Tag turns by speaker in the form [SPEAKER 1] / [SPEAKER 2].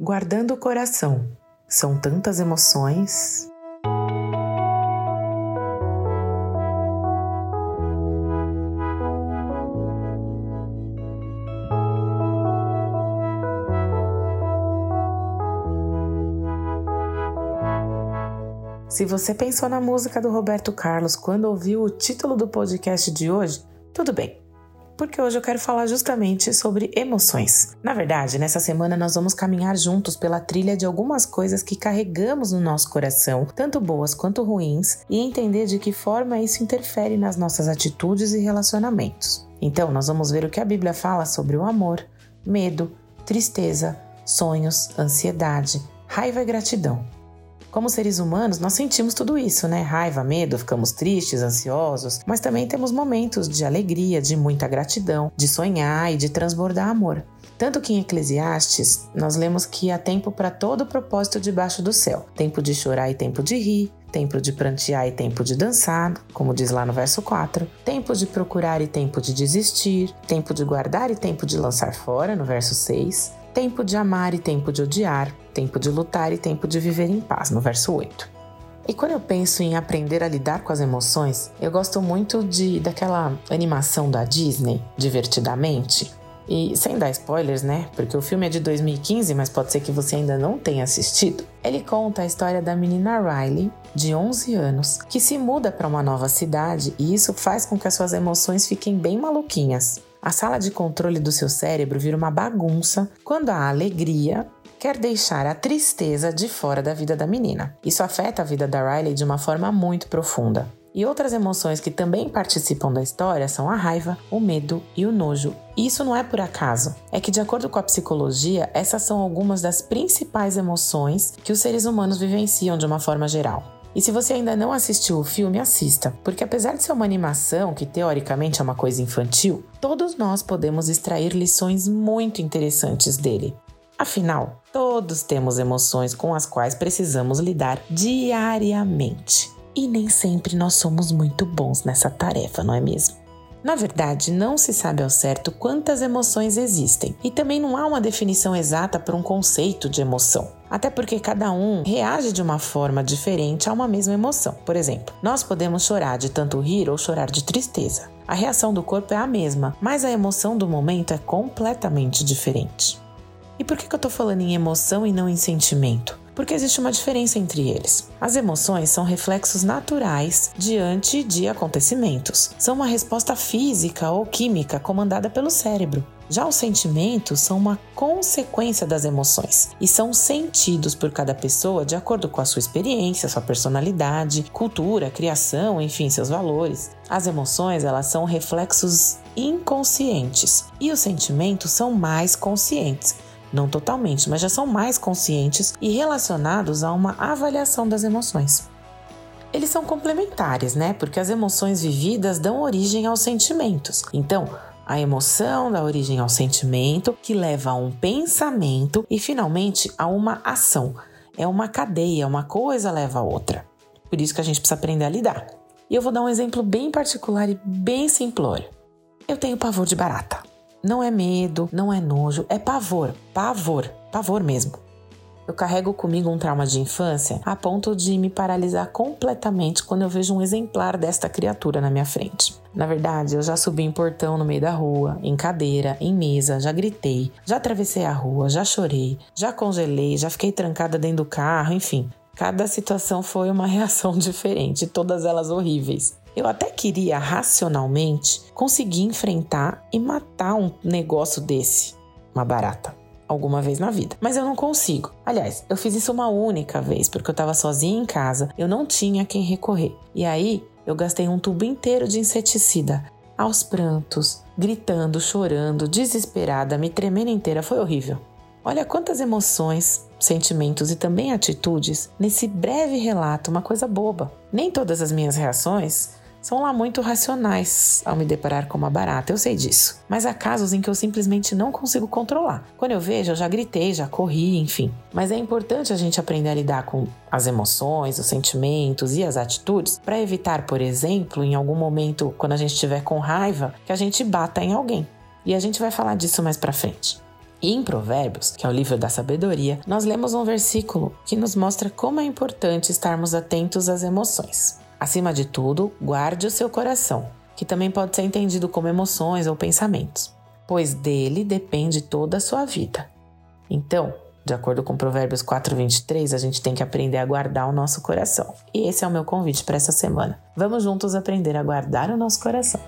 [SPEAKER 1] Guardando o coração. São tantas emoções. Se você pensou na música do Roberto Carlos quando ouviu o título do podcast de hoje, tudo bem porque hoje eu quero falar justamente sobre emoções. Na verdade, nessa semana nós vamos caminhar juntos pela trilha de algumas coisas que carregamos no nosso coração, tanto boas quanto ruins, e entender de que forma isso interfere nas nossas atitudes e relacionamentos. Então, nós vamos ver o que a Bíblia fala sobre o amor, medo, tristeza, sonhos, ansiedade, raiva e gratidão. Como seres humanos, nós sentimos tudo isso, né? Raiva, medo, ficamos tristes, ansiosos, mas também temos momentos de alegria, de muita gratidão, de sonhar e de transbordar amor. Tanto que em Eclesiastes nós lemos que há tempo para todo propósito debaixo do céu: tempo de chorar e tempo de rir, tempo de prantear e tempo de dançar, como diz lá no verso 4, tempo de procurar e tempo de desistir, tempo de guardar e tempo de lançar fora, no verso 6, tempo de amar e tempo de odiar, tempo de lutar e tempo de viver em paz, no verso 8. E quando eu penso em aprender a lidar com as emoções, eu gosto muito de daquela animação da Disney, Divertidamente. E sem dar spoilers, né? Porque o filme é de 2015, mas pode ser que você ainda não tenha assistido. Ele conta a história da menina Riley, de 11 anos, que se muda para uma nova cidade e isso faz com que as suas emoções fiquem bem maluquinhas. A sala de controle do seu cérebro vira uma bagunça quando a alegria quer deixar a tristeza de fora da vida da menina. Isso afeta a vida da Riley de uma forma muito profunda. E outras emoções que também participam da história são a raiva, o medo e o nojo. E isso não é por acaso. É que, de acordo com a psicologia, essas são algumas das principais emoções que os seres humanos vivenciam de uma forma geral. E se você ainda não assistiu o filme, assista, porque apesar de ser uma animação que teoricamente é uma coisa infantil, todos nós podemos extrair lições muito interessantes dele. Afinal, todos temos emoções com as quais precisamos lidar diariamente. E nem sempre nós somos muito bons nessa tarefa, não é mesmo? Na verdade, não se sabe ao certo quantas emoções existem, e também não há uma definição exata para um conceito de emoção. Até porque cada um reage de uma forma diferente a uma mesma emoção. Por exemplo, nós podemos chorar de tanto rir ou chorar de tristeza. A reação do corpo é a mesma, mas a emoção do momento é completamente diferente. E por que, eu estou falando em emoção e não em sentimento? Porque existe uma diferença entre eles. As emoções são reflexos naturais diante de acontecimentos. São uma resposta física ou química comandada pelo cérebro. Já os sentimentos são uma consequência das emoções e são sentidos por cada pessoa de acordo com a sua experiência, sua personalidade, cultura, criação, enfim, seus valores. As emoções, elas são reflexos inconscientes e os sentimentos são mais conscientes não totalmente, mas já são mais conscientes e relacionados a uma avaliação das emoções. Eles são complementares, né? Porque as emoções vividas dão origem aos sentimentos. Então, a emoção dá origem ao sentimento, que leva a um pensamento e finalmente a uma ação. É uma cadeia, uma coisa leva a outra. Por isso que a gente precisa aprender a lidar. E eu vou dar um exemplo bem particular e bem simplório. Eu tenho pavor de barata. Não é medo, não é nojo, é pavor, pavor, pavor mesmo. Eu carrego comigo um trauma de infância a ponto de me paralisar completamente quando eu vejo um exemplar desta criatura na minha frente. Na verdade, eu já subi em portão no meio da rua, em cadeira, em mesa, já gritei, já atravessei a rua, já chorei, já congelei, já fiquei trancada dentro do carro, enfim. Cada situação foi uma reação diferente, todas elas horríveis. Eu até queria racionalmente conseguir enfrentar e matar um negócio desse, uma barata, alguma vez na vida. Mas eu não consigo. Aliás, eu fiz isso uma única vez, porque eu estava sozinha em casa, eu não tinha quem recorrer. E aí eu gastei um tubo inteiro de inseticida. Aos prantos, gritando, chorando, desesperada, me tremendo inteira, foi horrível. Olha quantas emoções, sentimentos e também atitudes nesse breve relato, uma coisa boba. Nem todas as minhas reações são lá muito racionais ao me deparar com uma barata, eu sei disso. Mas há casos em que eu simplesmente não consigo controlar. Quando eu vejo, eu já gritei, já corri, enfim. Mas é importante a gente aprender a lidar com as emoções, os sentimentos e as atitudes para evitar, por exemplo, em algum momento, quando a gente estiver com raiva, que a gente bata em alguém. E a gente vai falar disso mais para frente. E em Provérbios, que é o livro da sabedoria, nós lemos um versículo que nos mostra como é importante estarmos atentos às emoções. Acima de tudo, guarde o seu coração, que também pode ser entendido como emoções ou pensamentos, pois dele depende toda a sua vida. Então, de acordo com Provérbios 4:23, a gente tem que aprender a guardar o nosso coração. E esse é o meu convite para essa semana. Vamos juntos aprender a guardar o nosso coração.